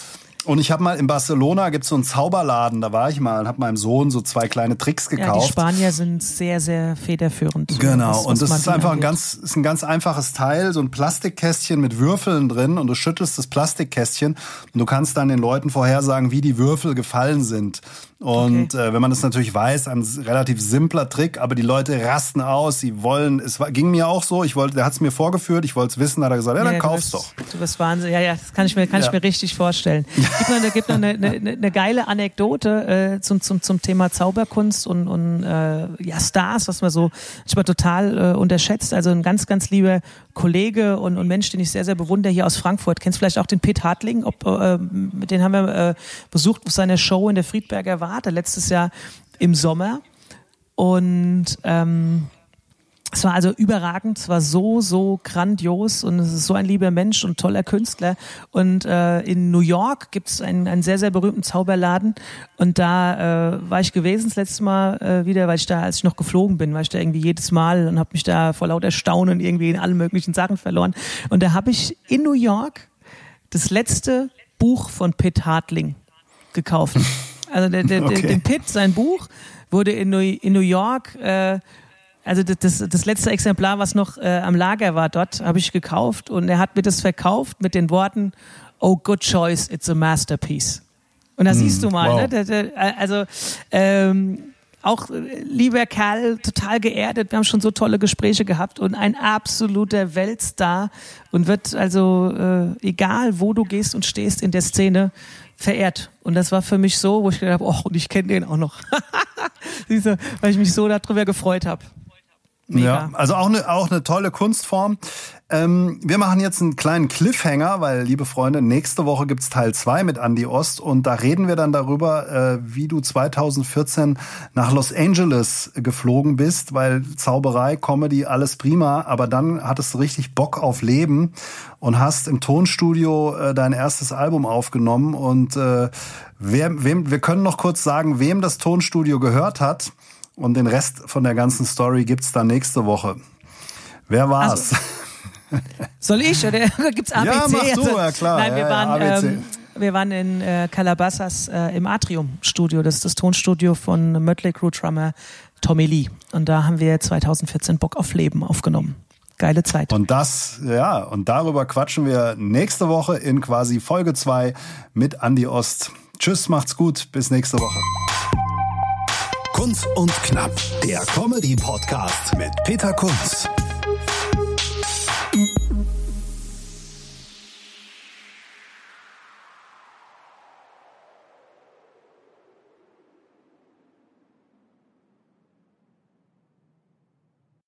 Und ich habe mal in Barcelona gibt es so einen Zauberladen, da war ich mal und habe meinem Sohn so zwei kleine Tricks gekauft. Ja, die Spanier sind sehr, sehr federführend. Genau. Was, was und das ist einfach ein ganz, ist ein ganz einfaches Teil, so ein Plastikkästchen mit Würfeln drin und du schüttelst das Plastikkästchen und du kannst dann den Leuten vorhersagen, wie die Würfel gefallen sind. Und okay. äh, wenn man das natürlich weiß, ein relativ simpler Trick, aber die Leute rasten aus, sie wollen, es war, ging mir auch so, ich wollte, der hat es mir vorgeführt, ich wollte es wissen, hat er gesagt, ja, dann ja, kauf's doch. Du bist Wahnsinn, ja, ja, das kann ich mir, kann ja. ich mir richtig vorstellen. Gibt noch, gibt noch eine, eine, eine geile Anekdote äh, zum, zum, zum Thema Zauberkunst und, und äh, ja, Stars, was man so manchmal total äh, unterschätzt. Also ein ganz, ganz lieber Kollege und, und Mensch, den ich sehr, sehr bewundere hier aus Frankfurt. Kennst vielleicht auch den Pitt Hartling? Ob, äh, den haben wir äh, besucht auf seiner Show in der Friedberger Warte letztes Jahr im Sommer. Und ähm, es war also überragend, es war so, so grandios und es ist so ein lieber Mensch und toller Künstler. Und äh, in New York gibt es einen, einen sehr, sehr berühmten Zauberladen und da äh, war ich gewesen das letzte Mal äh, wieder, weil ich da, als ich noch geflogen bin, war ich da irgendwie jedes Mal und habe mich da vor lauter Staunen irgendwie in allen möglichen Sachen verloren. Und da habe ich in New York das letzte Buch von Pitt Hartling gekauft. [LAUGHS] Also der, der, okay. den Pitt, sein Buch, wurde in New, in New York äh, also das, das letzte Exemplar, was noch äh, am Lager war dort, habe ich gekauft und er hat mir das verkauft mit den Worten, oh good choice, it's a masterpiece. Und da mm, siehst du mal, wow. ne? also ähm, auch äh, lieber Kerl, total geerdet. Wir haben schon so tolle Gespräche gehabt und ein absoluter Weltstar und wird also, äh, egal wo du gehst und stehst in der Szene, verehrt. Und das war für mich so, wo ich gedacht habe, oh, und ich kenne den auch noch. [LAUGHS] Siehste, weil ich mich so darüber gefreut habe. Mega. Ja, also auch eine, auch eine tolle Kunstform. Ähm, wir machen jetzt einen kleinen Cliffhanger, weil, liebe Freunde, nächste Woche gibt's Teil zwei mit Andy Ost und da reden wir dann darüber, äh, wie du 2014 nach Los Angeles geflogen bist, weil Zauberei, Comedy, alles prima, aber dann hattest du richtig Bock auf Leben und hast im Tonstudio äh, dein erstes Album aufgenommen und äh, wer, wem, wir können noch kurz sagen, wem das Tonstudio gehört hat. Und den Rest von der ganzen Story gibt's dann nächste Woche. Wer war's? Also, soll ich oder [LAUGHS] gibt's ABC? Ja, mach du, also, ja klar. Nein, wir ja, waren, ja, ähm, wir waren in äh, Calabasas äh, im Atrium Studio. Das ist das Tonstudio von Mötley Crew Drummer Tommy Lee. Und da haben wir 2014 Bock auf Leben aufgenommen. Geile Zeit. Und das, ja, und darüber quatschen wir nächste Woche in quasi Folge 2 mit Andy Ost. Tschüss, macht's gut, bis nächste Woche. Kunz und Knapp, der Comedy-Podcast mit Peter Kunz.